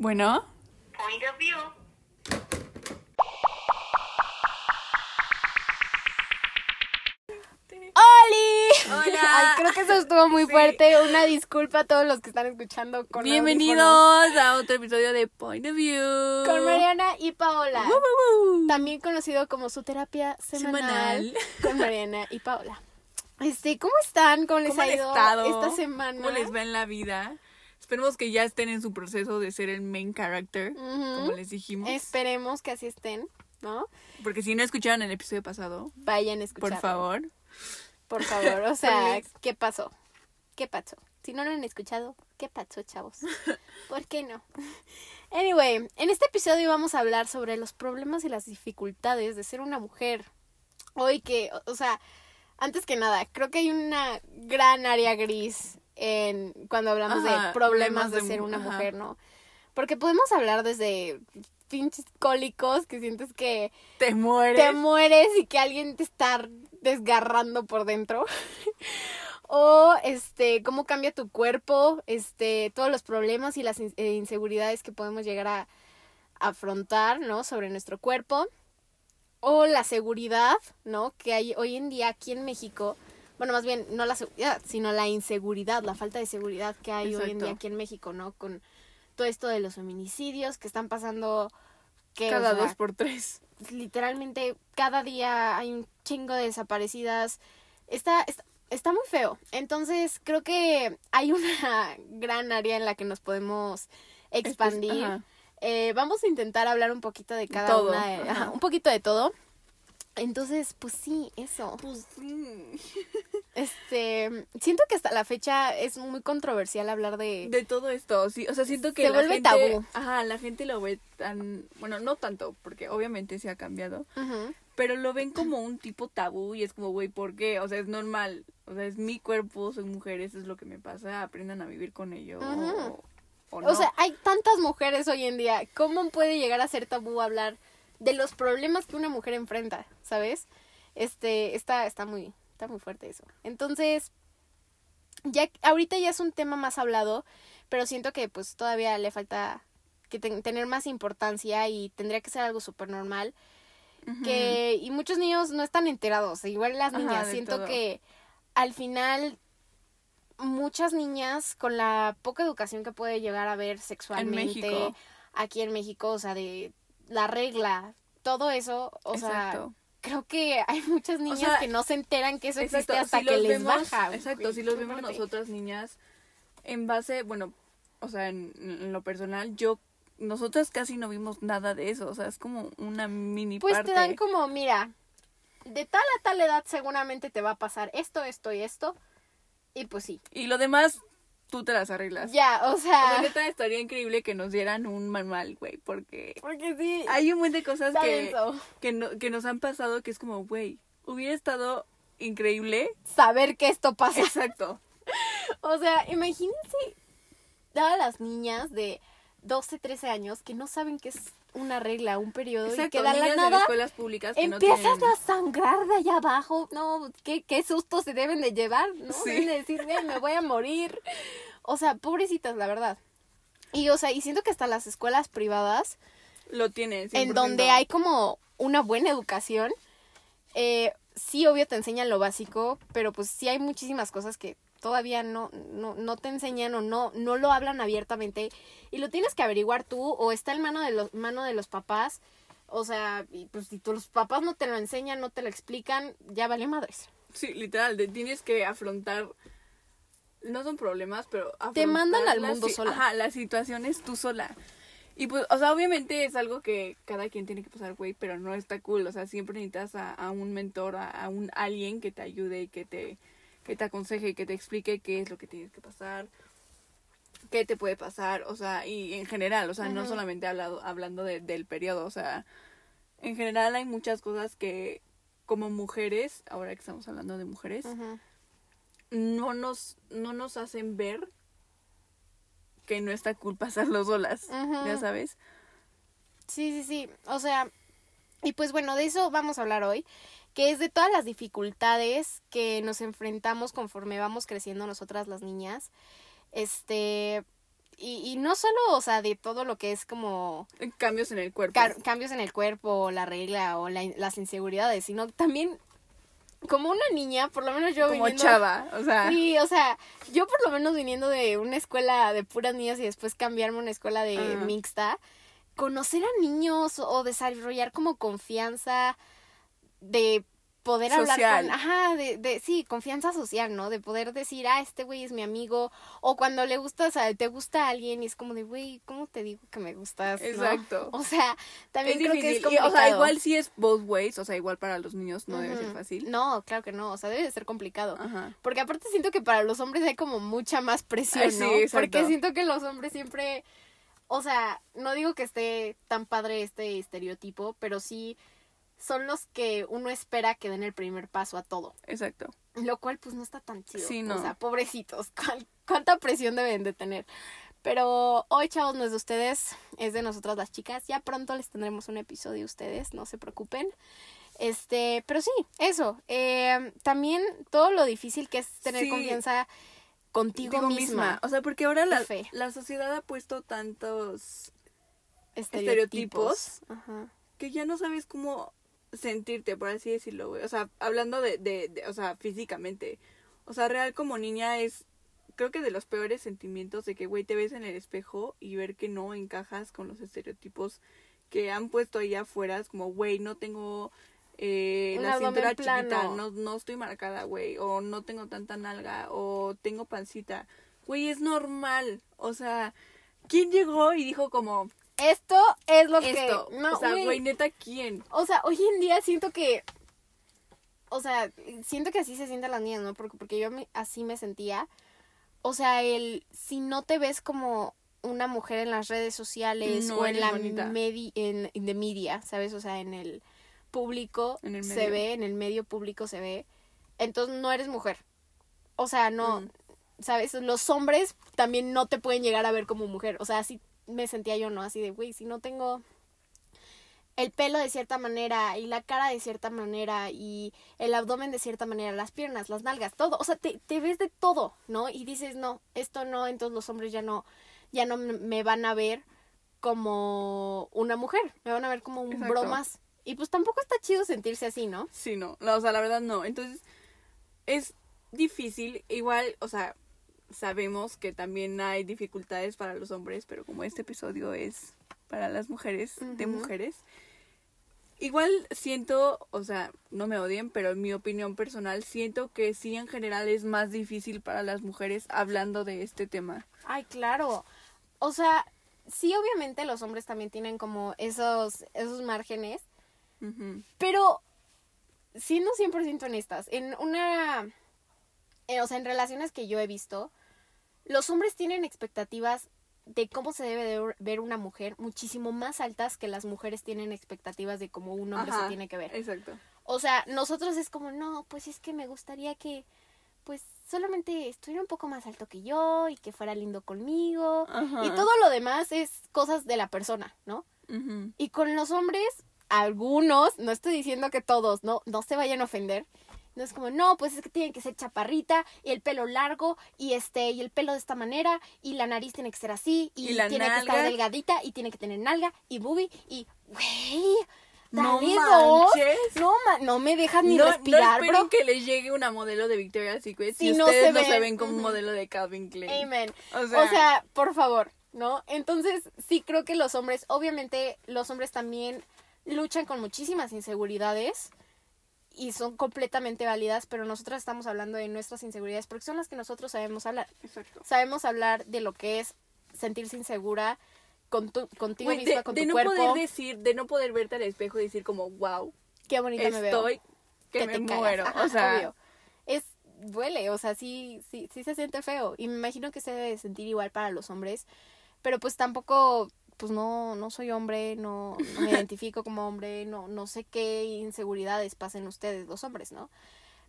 Bueno. Point of view. ¡Oli! Hola. Ay, creo que eso estuvo muy Sí. fuerte. Una disculpa a todos los que están escuchando con Bienvenidos audífonos. a otro episodio de Point of View. Con Mariana y Paola. También conocido como su terapia semanal, Semanal. con Mariana y Paola. Este, ¿cómo están? ¿Cómo les ¿Cómo ha ido estado? esta semana? ¿Cómo les va en la vida? Esperemos que ya estén en su proceso de ser el main character, como les dijimos. Esperemos que así estén, ¿no? Porque si no escucharon el episodio pasado, Vayan a escuchar. por favor. Por favor, o sea. ¿qué pasó? ¿Qué pasó? Si no lo han escuchado, ¿qué pasó, chavos? ¿Por qué no? Anyway, en este episodio vamos a hablar sobre los problemas y las dificultades de ser una mujer. Hoy que, o sea, antes que nada, creo que hay una gran área gris en cuando hablamos Ajá, de problemas de de ser una ajá. mujer, ¿no? Porque podemos hablar desde pinches cólicos que sientes que Te mueres. te mueres y que alguien te está desgarrando por dentro. o este, cómo cambia tu cuerpo, este, todos los problemas y las eh, inseguridades que podemos llegar a afrontar, ¿no? Sobre nuestro cuerpo. O la seguridad, ¿no? Que hay hoy en día aquí en México. Bueno, más bien, no la seguridad, sino la inseguridad, la falta de seguridad que hay hoy en día aquí en México, ¿no? Con todo esto de los feminicidios que están pasando. Que, o Cada sea, dos por tres. literalmente cada día hay un chingo de desaparecidas. Está, está, está muy feo. Entonces creo que hay una gran área en la que nos podemos expandir. Eh, vamos a intentar hablar un poquito de cada Todo, una, de- ajá. ajá, un poquito de todo. Entonces, pues sí, eso. Pues sí. Este, siento que hasta la fecha es muy controversial hablar de, De todo esto, sí, o sea, siento que Se la vuelve gente, tabú. ajá, la gente lo ve tan, bueno, no tanto, porque obviamente se ha cambiado, Ujú. pero lo ven como un tipo tabú y es como, güey, ¿por qué? O sea, es normal, o sea, es mi cuerpo, soy mujer, eso es lo que me pasa, aprendan a vivir con ello o, o no. O sea, hay tantas mujeres hoy en día. ¿Cómo puede llegar a ser tabú hablar de los problemas que una mujer enfrenta? ¿Sabes? Este, está, está muy, está muy fuerte eso. Entonces, ya, ahorita ya es un tema más hablado, pero siento que pues todavía le falta que ten- tener más importancia y tendría que ser algo súper normal. Que, y muchos niños no están enterados, igual las niñas. Siento todo. que al final muchas niñas con la poca educación que puede llegar a ver sexualmente aquí en México, o sea, de la regla, todo eso, o sea, creo que hay muchas niñas sea, que no se enteran que eso existe Exacto, hasta si que les vemos- baja. Exacto, si los vemos nosotras niñas en base, bueno, o sea, en, en lo personal, yo, nosotras casi no vimos nada de eso, o sea, es como una mini Pues parte. te dan como, mira, de tal a tal edad seguramente te va a pasar esto, esto y esto. Y pues sí. Y lo demás, tú te las arreglas. Ya, o O sea, sea, neta, estaría increíble que nos dieran un manual, güey, porque porque sí. hay un montón de cosas que, que, no- que nos han pasado que es como, güey, hubiera estado increíble. saber que esto pasa. Exacto. O sea, imagínense a las niñas de 12, 13 años que no saben qué es una regla, un periodo y Exacto, que de la en escuelas públicas que no empiezas tienen... a sangrar de allá abajo. No, ¿qué, qué susto se deben de llevar, ¿no? Sí. Deben de decir, "Güey, me voy a morir. O sea, pobrecitas, la verdad. Y, o sea, y siento que hasta las escuelas privadas Lo tienen, en 100%. donde hay como una buena educación. Eh, sí, obvio, te enseñan lo básico, pero pues sí hay muchísimas cosas que todavía no, no, no te enseñan o no, no lo hablan abiertamente y lo tienes que averiguar tú o está en mano de los, mano de los papás. O sea, y pues si tus papás no te lo enseñan, no te lo explican, ya vale madres. Sí, literal, de- tienes que afrontar... No son problemas, pero... Te mandan al mundo sola. Ajá, las situaciones tú sola. Y pues, o sea, obviamente es algo que cada quien tiene que pasar, güey, pero no está cool. O sea, siempre necesitas a, a un mentor, a, a un alguien que te ayude y que te, que te aconseje que te explique qué es lo que tienes que pasar, qué te puede pasar, o sea, y en general, o sea, no solamente hablado, hablando de- del periodo, o sea, en general hay muchas cosas que como mujeres, ahora que estamos hablando de mujeres, no nos, no nos hacen ver que no está cool pasarlo solas, Ujú. ya sabes. Sí, sí, sí. O sea, y pues bueno, de eso vamos a hablar hoy, que es de todas las dificultades que nos enfrentamos conforme vamos creciendo nosotras las niñas. Este, y, y no solo, o sea, de todo lo que es como Cambios en el cuerpo. cambios en el cuerpo, o la regla, o la- las inseguridades, sino también como una niña, por lo menos yo como viniendo- chava, o sea, Sí, o sea, yo por lo menos viniendo de una escuela de puras niñas y después cambiarme a una escuela de mixta, conocer a niños o desarrollar como confianza de poder hablar con, ajá, de, de, sí, confianza social, ¿no? De poder decir, ah, este güey es mi amigo, o cuando le gusta, o sea, te gusta a alguien y es como de, güey, ¿cómo te digo que me gustas? no? Exacto. O sea, también es creo difícil. que es Y, complicado. o sea, igual sí es both ways, o sea, igual para los niños no debe ser fácil. No, claro que no, o sea, debe de ser complicado. Ajá. Porque aparte siento que para los hombres hay como mucha más presión, Ay, sí, ¿no? exacto. Porque siento que los hombres siempre, o sea, no digo que esté tan padre este estereotipo, pero sí son los que uno espera que den el primer paso a todo. Exacto. Lo cual pues no está tan chido. Sí, no. O sea, pobrecitos, ¿cuál- ¿cuánta presión deben de tener? Pero hoy, chavos, no es de ustedes, es de nosotras las chicas. Ya pronto les tendremos un episodio a ustedes, no se preocupen. Este, pero sí, eso. Eh, también todo lo difícil que es tener Sí. confianza contigo Digo misma. O sea, porque ahora la, Fe. la sociedad ha puesto tantos Estereotipos. Ajá. que ya no sabes cómo sentirte, por así decirlo, güey. O sea, hablando de, de, de- o sea, físicamente. O sea, real como niña es, creo que de los peores sentimientos de que, güey, te ves en el espejo y ver que no encajas con los estereotipos que han puesto ahí afuera. Es como, güey, no tengo eh, la cintura chiquita, no, no estoy marcada, güey. O no tengo tanta nalga, o tengo pancita. Güey, es normal. O sea, ¿quién llegó y dijo como, Esto es lo esto? que... No, o sea, güey, neta, ¿quién? O sea, hoy en día siento que. O sea, siento que así se sienten las niñas, ¿no? Porque, porque yo me- así me sentía. O sea, el. Si no te ves como una mujer en las redes sociales No o en la medi en, en the media, ¿sabes? O sea, en el público En el se ve, en el medio público se ve. Entonces no eres mujer. O sea, no. Mm. ¿Sabes? Los hombres también no te pueden llegar a ver como mujer. O sea, así me sentía yo, ¿no? Así de, güey, si no tengo el pelo de cierta manera y la cara de cierta manera y el abdomen de cierta manera, las piernas, las nalgas, todo, o sea, te, te ves de todo, ¿no? Y dices, no, esto no, entonces los hombres ya no, ya no me- van a ver como una mujer, me van a ver como un Exacto. bromas. Y pues tampoco está chido sentirse así, ¿no? Sí, no. No, O sea, la verdad no. Entonces, es difícil. Igual, o sea, sabemos que también hay dificultades para los hombres, pero como este episodio es para las mujeres, de mujeres. Igual siento, o sea, no me odien, pero en mi opinión personal, siento que sí en general es más difícil para las mujeres hablando de este tema. Ay, claro. O sea, sí, obviamente los hombres también tienen como esos, esos márgenes, Ujú. Pero siendo 100% honestas, en una, eh, o sea, en relaciones que yo he visto, los hombres tienen expectativas de cómo se debe de ver una mujer muchísimo más altas que las mujeres tienen expectativas de cómo un hombre Ajá, se tiene que ver. Exacto. O sea, nosotros es como, no, pues es que me gustaría que, pues, solamente estuviera un poco más alto que yo y que fuera lindo conmigo. Ajá. Y todo lo demás es cosas de la persona, ¿no? Y con los hombres, algunos, no estoy diciendo que todos, no, no se vayan a ofender. No es como, no, pues es que tiene que ser chaparrita y el pelo largo y este y el pelo de esta manera y la nariz tiene que ser así y, Y la tiene que estar delgadita y tiene que tener nalga y boobie y güey, No manches. No, no me dejas ni no, respirar, no esperen bro. que les llegue una modelo de Victoria's Secret si, Si no ustedes se no se ven. como un modelo de Calvin Klein. Amen. O sea, O sea, por favor, ¿no? Entonces, sí creo que los hombres, obviamente, los hombres también luchan con muchísimas inseguridades y son completamente válidas, pero nosotros estamos hablando de nuestras inseguridades porque son las que nosotros sabemos hablar. exacto. Sabemos hablar de lo que es sentirse insegura con tu- contigo misma, de, con de tu no cuerpo. poder decir, de no poder verte al espejo y decir como, wow, Qué bonita me veo. estoy que, que me te muero. Ajá, o sea, obvio. Es, duele, o sea, sí, sí, sí se siente feo. Y me imagino que se debe de sentir igual para los hombres. Pero pues tampoco, pues no, no soy hombre, no, no me identifico como hombre, no, no sé qué inseguridades pasen ustedes, los hombres, ¿no?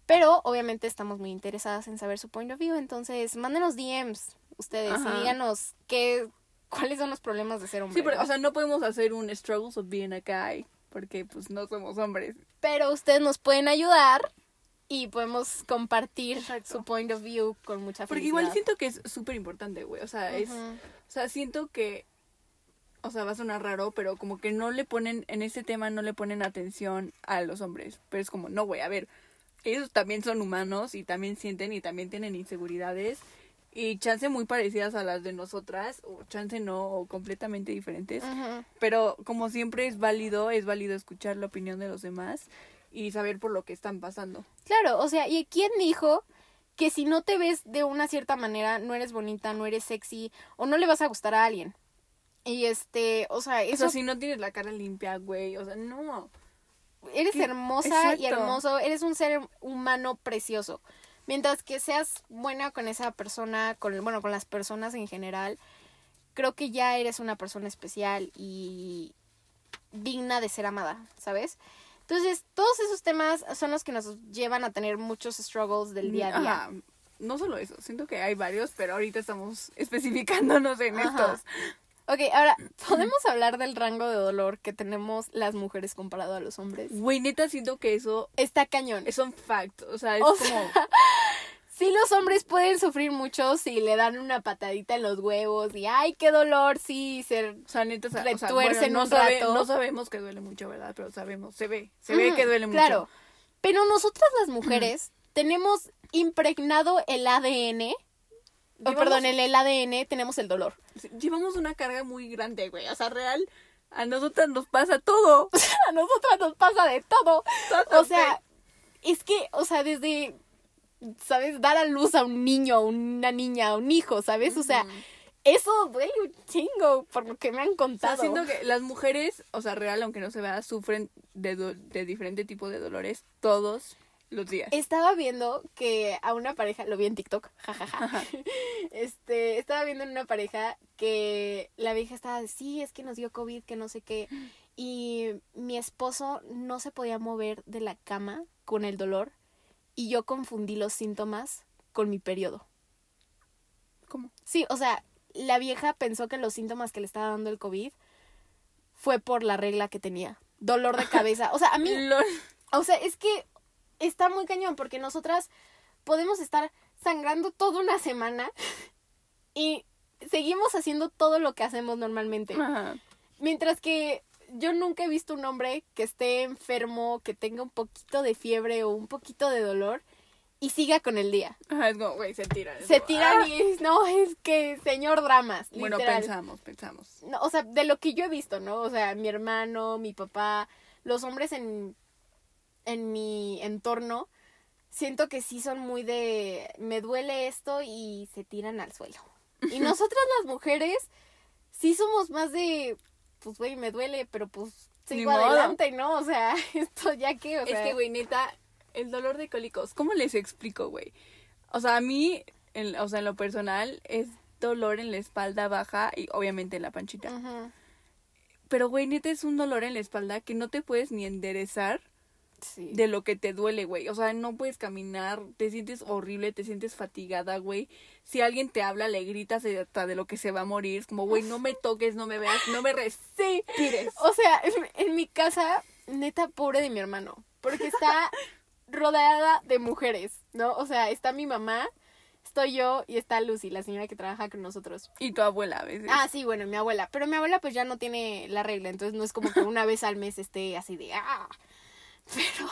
Pero obviamente estamos muy interesadas en saber su point of view, entonces mándenos DMs ustedes Ajá. y díganos qué, cuáles son los problemas de ser hombre. sí, pero, ¿no? o sea, no podemos hacer un struggles of being a guy porque pues no somos hombres. pero ustedes nos pueden ayudar y podemos compartir Exacto. su point of view con mucha Porque felicidad. igual siento que es súper importante, güey. O sea, es. O sea, siento que. O sea, va a sonar raro, pero como que no le ponen. En este tema no le ponen atención a los hombres. Pero es como, no, güey, a ver. Ellos también son humanos y también sienten y también tienen inseguridades. Y chance muy parecidas a las de nosotras. O chance no, o completamente diferentes. Pero como siempre es válido, es válido escuchar la opinión de los demás. Y saber por lo que están pasando. Claro, o sea, ¿y quién dijo que si no te ves de una cierta manera, no eres bonita, no eres sexy o no le vas a gustar a alguien? Y este, o sea, O eso sea, si no tienes la cara limpia, güey. O sea, no. eres ¿Qué? hermosa y hermoso, eres un ser humano precioso. Mientras que seas buena con esa persona, con bueno, con las personas en general, creo que ya eres una persona especial y digna de ser amada, ¿sabes? Entonces, todos esos temas son los que nos llevan a tener muchos struggles del día a día. Ajá. No solo eso, siento que hay varios, pero ahorita estamos especificándonos en Ajá. estos. Ok, ahora, ¿podemos hablar del rango de dolor que tenemos las mujeres comparado a los hombres? Güey, neta, siento que eso Está cañón. es un fact. O sea, es O como. sea, Sí, los hombres pueden sufrir mucho si le dan una patadita en los huevos y ¡ay, qué dolor! Sí, ser... O sea, neta, o sea, retuercen no, un sabe- rato. no sabemos que duele mucho, ¿verdad? Pero sabemos, se ve. Se ve que duele mucho. Claro. Pero nosotras las mujeres tenemos impregnado el ADN... o Llevamos- perdón, en el ADN tenemos el dolor. Llevamos una carga muy grande, güey. O sea, real. A nosotras nos pasa todo. A nosotras nos pasa de todo. O sea, es que, o sea, desde, ¿sabes? Dar a luz a un niño, a una niña, a un hijo, ¿sabes? O sea, eso duele un chingo por lo que me han O sea, contado. siento que las mujeres, o sea, real, aunque no se vea, sufren de, de diferente tipo de dolores todos los días. Estaba viendo que a una pareja, lo vi en TikTok, jajaja. este, estaba viendo en una pareja que la vieja estaba, sí, es que nos dio COVID, que no sé qué. Y mi esposo no se podía mover de la cama con el dolor. Y yo confundí los síntomas con mi periodo. ¿Cómo? Sí, o sea, la vieja pensó que los síntomas que le estaba dando el COVID fue por la regla que tenía. Dolor de cabeza. O sea, a mí, Lol. o sea, es que está muy cañón porque nosotras podemos estar sangrando toda una semana y seguimos haciendo todo lo que hacemos normalmente. Ajá. Mientras que yo nunca he visto un hombre que esté enfermo, que tenga un poquito de fiebre o un poquito de dolor y siga con el día. Ajá, es como, güey, se tiran. Se como, tiran ah. y no, es que señor dramas. Bueno, literal. pensamos, pensamos. No, o sea, de lo que yo he visto, ¿no? O sea, mi hermano, mi papá, los hombres en, en mi entorno, siento que sí son muy de, me duele esto y se tiran al suelo. Y nosotras las mujeres, sí somos más de, pues, güey, me duele, pero pues sigo adelante, ¿no? O sea, esto ya que, o es sea... que, güey, neta, el dolor de cólicos, ¿cómo les explico, güey? O sea, a mí, en- o sea, en lo personal, es dolor en la espalda baja y obviamente en la panchita. Ujú, Pero, güey, neta, es un dolor en la espalda que no te puedes ni enderezar Sí. de lo que te duele, güey. O sea, no puedes caminar, te sientes horrible, te sientes fatigada, güey. Si alguien te habla, le gritas de- hasta de lo que se va a morir. Es como, güey, no me toques, no me veas, no me respires. O sea, en, en mi casa, neta, pobre de mi hermano. Porque está rodeada de mujeres, ¿no? O sea, está mi mamá, estoy yo y está Lucy, la señora que trabaja con nosotros. Y tu abuela a veces. Ah, sí, bueno, mi abuela. Pero mi abuela pues ya no tiene la regla, entonces no es como que una vez al mes esté así de... ¡Ah! Pero,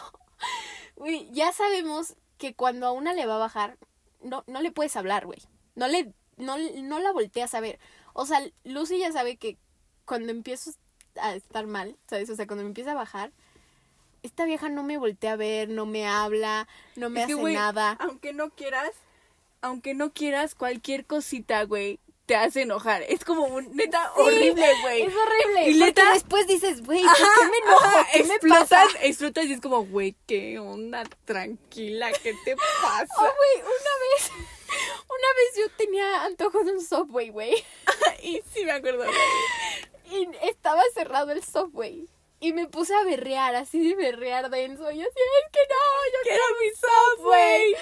güey, ya sabemos que cuando a una le va a bajar, no, no le puedes hablar, güey. No le, no, no la volteas a ver. O sea, Lucy ya sabe que cuando empiezo a estar mal, ¿sabes? O sea, cuando me empieza a bajar, esta vieja no me voltea a ver, no me habla, no me Es que, hace nada. Aunque no quieras, aunque no quieras, cualquier cosita, güey, te hace enojar. Es como un neta horrible, güey. Es horrible. Y neta- después dices, güey, ¿por qué me enojo? Ajá, ¿Qué me explotas, pasa? explotas y es como, güey, qué onda, tranquila, ¿qué te pasa? Oh, güey, una vez, una vez yo tenía antojo de un Subway, güey. y sí me acuerdo. Y estaba cerrado el Subway. Y me puse a berrear, así de berrear denso. Y así, es que no, yo Quiero mi Subway.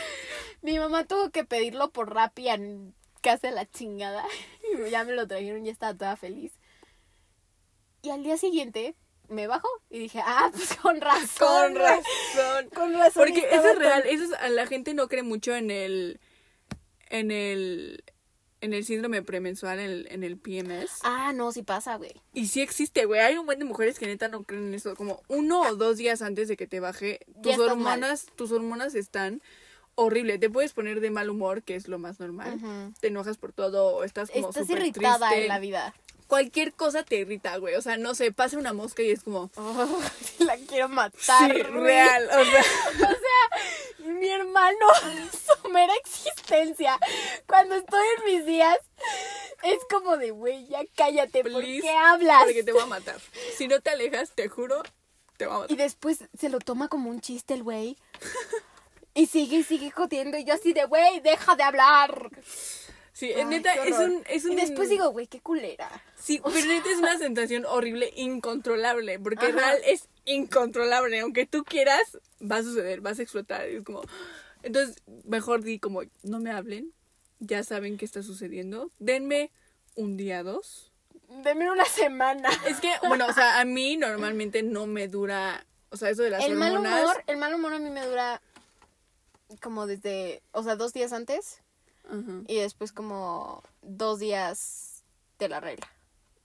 Mi mamá tuvo que pedirlo por Rappi en casa de la chingada. Y ya me lo trajeron y ya estaba toda feliz. Y al día siguiente me bajo y dije, ah, pues con razón. Con razón. Con razón. Porque eso es real, tan- eso es- la gente no cree mucho en el en el en el síndrome premenstrual, en el, en el PMS. Ah, no, sí pasa, güey. Y sí existe, güey. Hay un buen de mujeres que neta no creen en eso. Como uno o dos días antes de que te baje, tus hormonas, tus hormonas están horrible. Te puedes poner de mal humor, que es lo más normal. Te enojas por todo, o estás como Estás irritada triste. en la vida. Cualquier cosa te irrita, güey. O sea, no sé, pasa una mosca y es como... Oh, la quiero matar. sí, real. O sea, Mi hermano, su mera existencia, cuando estoy en mis días, es como de, güey, ya cállate, ¿por Please, qué hablas? porque te voy a matar. Si no te alejas, te juro, te voy a Y matar. después se lo toma como un chiste el güey. Y sigue y sigue jodiendo. Y yo así de, güey, deja de hablar. Sí, Ay, neta, es un, es un... Y después digo, güey, qué culera. Sí, pero neta es una sensación horrible, incontrolable, porque Ajá. real es incontrolable, aunque tú quieras, va a suceder, vas a explotar, es como, entonces, mejor di como, no me hablen, ya saben qué está sucediendo, denme un día, dos. Deme una semana. Es que, bueno, o sea, a mí normalmente no me dura, o sea, eso de las El mal hormonas. humor, el mal humor a mí me dura como desde, o sea, dos días antes y después como dos días de la regla.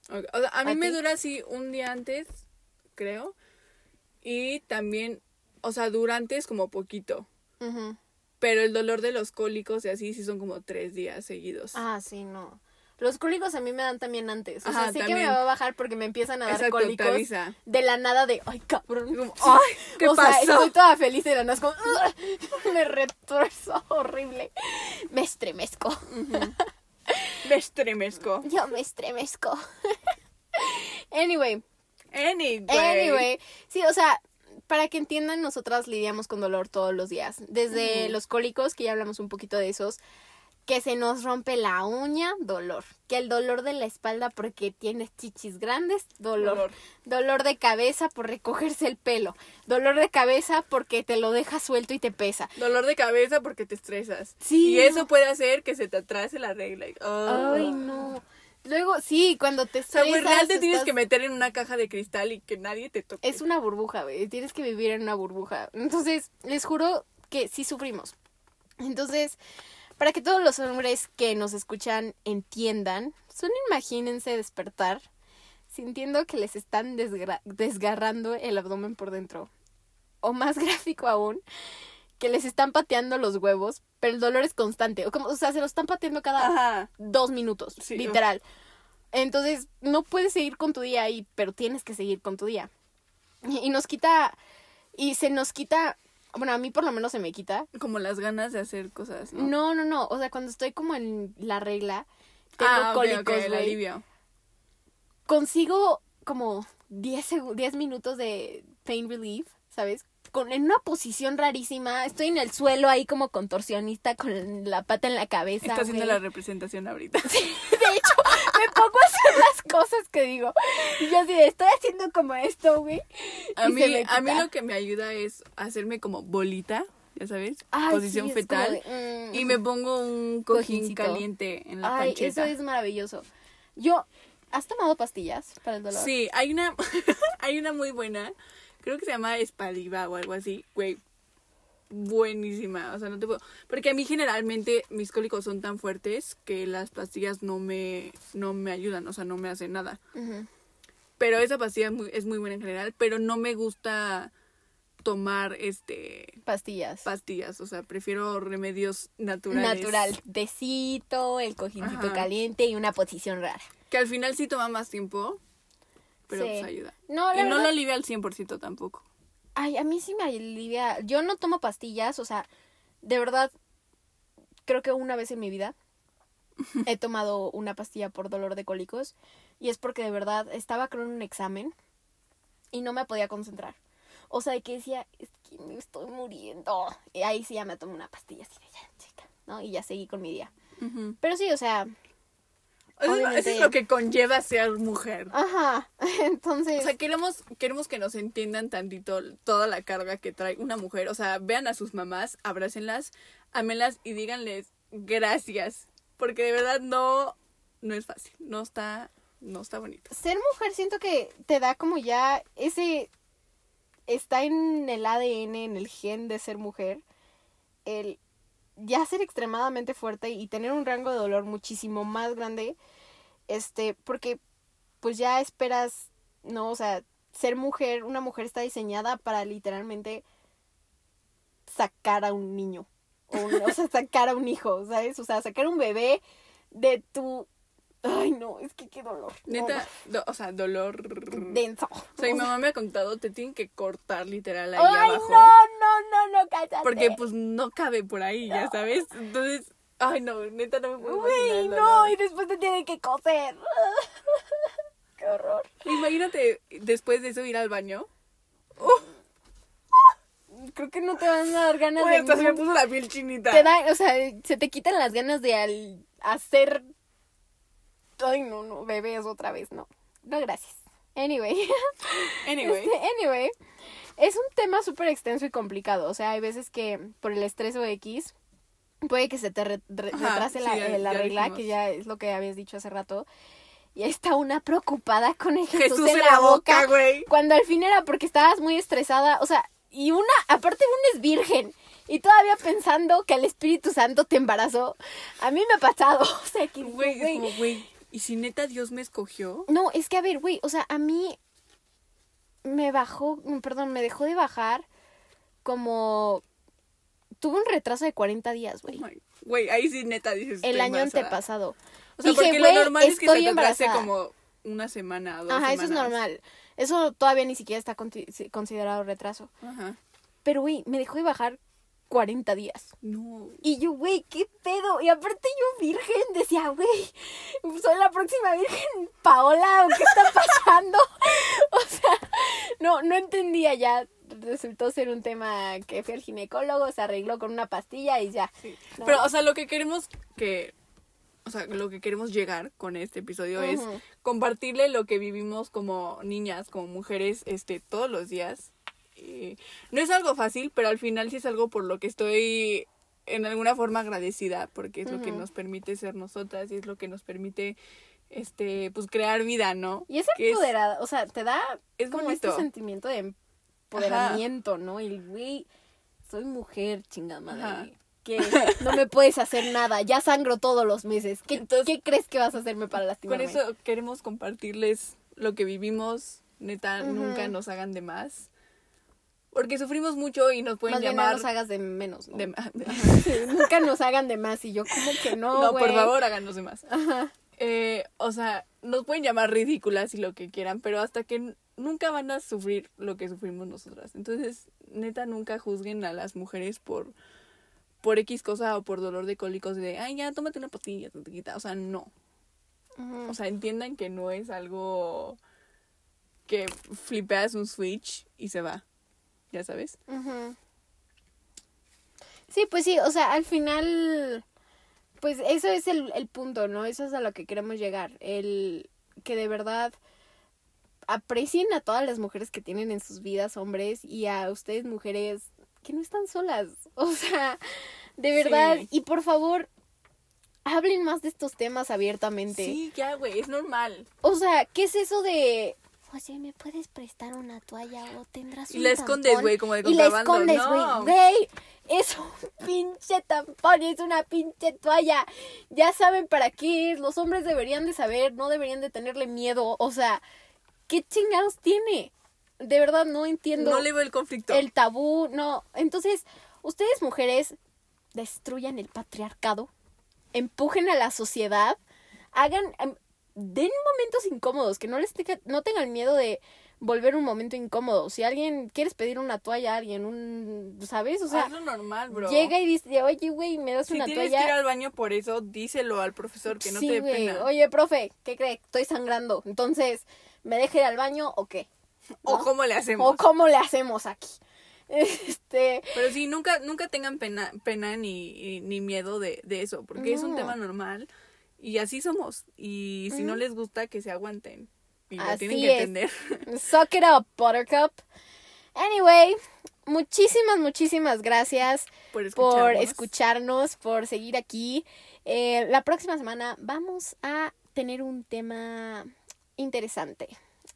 O sea, a mí ¿A me ti? dura así un día antes, creo, y también, o sea, durante es como poquito. Pero el dolor de los cólicos y así sí son como tres días seguidos. Ah, sí, no. Los cólicos a mí me dan también antes. O Ajá, sea, sé que me va a bajar porque me empiezan a dar Exacto, cólicos de la nada de, ay, cabrón. como, ¡ay! ¿Qué o pasó? sea, estoy toda feliz y de la nada es como, me retuerzo horrible. Me estremezco. Me estremezco. Yo me estremezco. anyway, Anyway. anyway. Sí, o sea, para que entiendan, nosotras lidiamos con dolor todos los días. Desde los cólicos, que ya hablamos un poquito de esos, que se nos rompe la uña, dolor. Que el dolor de la espalda porque tienes chichis grandes, dolor. Dolor. Dolor de cabeza por recogerse el pelo. Dolor de cabeza porque te lo dejas suelto y te pesa. Dolor de cabeza porque te estresas. Sí, Y eso puede hacer que se te atrase la regla. Oh. Ay, no. Luego, sí, cuando te O sea, estresas. real te tienes estás- que meter en una caja de cristal y que nadie te toque. Es una burbuja, güey. Tienes que vivir en una burbuja. Entonces, les juro que sí sufrimos. Entonces, para que todos los hombres que nos escuchan entiendan, solo imagínense despertar sintiendo que les están desgarrando el abdomen por dentro. O más gráfico aún, que les están pateando los huevos, pero el dolor es constante. O, como, o sea, se lo están pateando cada Ajá. dos minutos, Sí. literal. Entonces, no puedes seguir con tu día ahí, pero tienes que seguir con tu día. Y nos quita, y se nos quita, bueno, a mí por lo menos se me quita. Como las ganas de hacer cosas, ¿no? No, no, no, o sea, cuando estoy como en la regla, tengo ah, cólicos, el alivio. consigo como 10, segu- 10 minutos de pain relief, ¿sabes? Con, en una posición rarísima, estoy en el suelo ahí como contorsionista con la pata en la cabeza. Está haciendo güey. la representación ahorita. De hecho, me pongo a hacer las cosas que digo. Y yo así estoy haciendo como esto, güey. A mí, a mí lo que me ayuda es hacerme como bolita, ya sabes, Ay, posición sí, fetal. de, mm. Y me pongo un cojín Cojincito. caliente en la Ay, pancheta. eso es maravilloso. Yo, ¿has tomado pastillas para el dolor? Sí, hay una, hay una muy buena, creo que se llama Espadiva o algo así, güey, buenísima, o sea, no te puedo, porque a mí generalmente mis cólicos son tan fuertes que las pastillas no me, no me ayudan, o sea, no me hacen nada, pero esa pastilla es muy, es muy buena en general, pero no me gusta tomar, este, Pastillas. pastillas, o sea, prefiero remedios naturales. Natural. Tecito, el cojincito Ajá. caliente y una posición rara. Que al final sí toma más tiempo, pero Sí. pues ayuda. No, la y no lo alivia al 100% tampoco. Ay, a mí sí me alivia. Yo no tomo pastillas, o sea, de verdad, creo que una vez en mi vida he tomado una pastilla por dolor de cólicos y es porque de verdad estaba con un examen y no me podía concentrar. O sea, de que decía, es que me estoy muriendo. Y ahí sí ya me tomé una pastilla así de ya, chica, ¿no? Y ya seguí con mi día. Pero sí, o sea, Obviamente. eso es lo que conlleva ser mujer. ajá. Entonces, O sea, queremos, queremos que nos entiendan tantito toda la carga que trae una mujer. O sea, vean a sus mamás, abrácenlas, ámenlas y díganles gracias. Porque de verdad no, no es fácil. No está no está bonito. Ser mujer siento que te da como ya ese... Está en el ADN, en el gen de ser mujer. El ya ser extremadamente fuerte y tener un rango de dolor muchísimo más grande. Este, porque pues ya esperas, no, o sea, ser mujer, una mujer está diseñada para literalmente sacar a un niño. O, un- o sea, sacar a un hijo, ¿sabes? O sea, sacar un bebé de tu... Ay, no, es que qué dolor. No, Neta, do- o sea, dolor. Denso. O sea, mi mamá me ha contado, te tienen que cortar literal ahí Ay, abajo. no, no, no, no, cállate. Porque pues no cabe por ahí, ya sabes. Entonces, ay no, neta no me puedo el no, dolor. y después te tienen que coser. qué horror. Imagínate después de eso ir al baño. Creo que no te van a dar ganas de... hasta se me puso la piel chinita. te da, o sea, se te quitan las ganas de al hacer. Ay, no, no, bebés otra vez, no. No, gracias. Anyway. Anyway. Este, anyway. Es un tema súper extenso y complicado. O sea, hay veces que por el estrés o X puede que se te re- re- Ajá, retrase la, ya- eh, la ya regla, dijimos. que ya es lo que habías dicho hace rato. Y ahí está una preocupada con el Jesús, Jesús en la boca. güey. Cuando al fin era porque estabas muy estresada. O sea, y una, aparte una es virgen. Y todavía pensando que el Espíritu Santo te embarazó. A mí me ha pasado. O sea, que Güey, güey. ¿Y si neta Dios me escogió? no, es que a ver, güey, o sea, a mí me bajó, perdón, me dejó de bajar como... Tuve un retraso de 40 días, güey. Güey, ahí sí neta dices. el año embarazada. antepasado. O sea, Dije, porque lo normal es que te embarazada. como una semana, dos Ajá, eso es normal. Eso todavía ni siquiera está considerado retraso. Ajá. Pero, güey, me dejó de bajar 40 días. No. Y yo, güey, ¿qué pedo? Y aparte yo, virgen, decía, güey, soy la próxima virgen Paola, ¿o ¿qué está pasando? o sea, no, no entendía ya. Resultó ser un tema que fui al ginecólogo, se arregló con una pastilla y ya. Sí. No. Pero, o sea, lo que queremos que. O sea, lo que queremos llegar con este episodio es compartirle lo que vivimos como niñas, como mujeres, este, todos los días. Y no es algo fácil, pero al final sí es algo por lo que estoy en alguna forma agradecida, porque es lo que nos permite ser nosotras y es lo que nos permite, este, pues crear vida, ¿no? Y es Que empoderada, o sea, te da es como bonito. este sentimiento de empoderamiento, ¿no? Y, güey, soy mujer, chingada madre. Ajá. Que no me puedes hacer nada, ya sangro todos los meses. ¿Qué, Entonces- ¿qué crees que vas a hacerme para lastimarme? eso queremos compartirles lo que vivimos. Neta, Ujú. nunca nos hagan de más. Porque sufrimos mucho y nos pueden Más bien no llamar nos hagas de menos, ¿no? de. Sí, nunca nos hagan de más. Y yo, como que no, No, por güey? favor, háganos de más. Ajá. Eh, o sea, nos pueden llamar ridículas y lo que quieran, pero hasta que nunca van a sufrir lo que sufrimos nosotras. Entonces, neta, nunca juzguen a las mujeres por por X cosa o por dolor de cólicos de, ay, ya, tómate una pastilla, te quita. O sea, no. O sea, entiendan que no es algo que flipeas un switch y se va. Ya sabes. Sí, pues sí, o sea, al final, pues eso es el, el punto, ¿no? Eso es a lo que queremos llegar. El que de verdad aprecien a todas las mujeres que tienen en sus vidas hombres y a ustedes mujeres que no están solas. O sea, de verdad. Sí. Y por favor, hablen más de estos temas abiertamente. Sí, ya, güey, es normal. O sea, ¿qué es eso de... Oye, ¿me puedes prestar una toalla o tendrás Y un la escondes, tampón?" güey, como de Y la contrabando. escondes, güey. No. Güey, es un pinche tampón, es una pinche toalla. Ya saben para qué es. Los hombres deberían de saber, no deberían de tenerle miedo. O sea, ¿qué chingados tiene? De verdad no entiendo No le veo el conflicto. el tabú, no. Entonces, ustedes mujeres destruyan el patriarcado, empujen a la sociedad, hagan, em, den momentos incómodos, que no les no tengan miedo de volver un momento incómodo. Si alguien quieres pedir una toalla a alguien, un, ¿sabes? O sea, Hazlo normal, bro. llega y dice, oye, güey, me das si una tienes toalla. que ir al baño por eso, díselo al profesor que no sí, te dé pena. Oye, profe, ¿qué cree? Estoy sangrando. Entonces, ¿me deje ir al baño o qué? O cómo le hacemos. ¿O cómo le hacemos aquí? Este, Pero sí, nunca, nunca tengan pena, pena ni, ni miedo de, de eso, porque es un tema normal y así somos. Y si no les gusta, que se aguanten. Y lo tienen que entender. Suck it up, Buttercup. Anyway, muchísimas, muchísimas gracias Por por escucharnos. escucharnos, por seguir aquí. Eh, la próxima semana vamos a tener un tema interesante.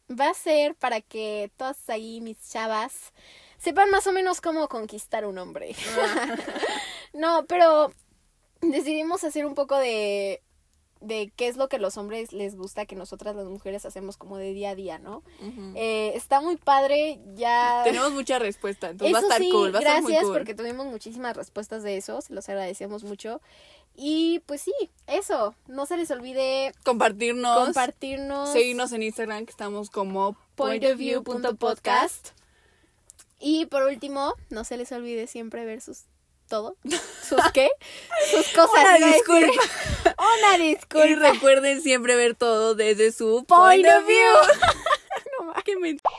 Va a ser para que todas ahí mis chavas sepan más o menos cómo conquistar un hombre. no, pero decidimos hacer un poco de de qué es lo que los hombres les gusta que nosotras las mujeres hacemos como de día a día, ¿no? Eh, está muy padre, ya... Tenemos mucha respuesta, entonces va a Eso estar sí, cool, va a estar muy gracias cool. porque tuvimos muchísimas respuestas de eso, se los agradecemos mucho. Y pues sí, eso, no se les olvide Compartirnos, compartirnos seguirnos en Instagram que estamos como pointofview.podcast. Y por último, no se les olvide siempre ver sus todo, sus qué, sus cosas. Una disculpa. Una Y disculpa. recuerden siempre ver todo desde su Point of view. No. Qué mentira.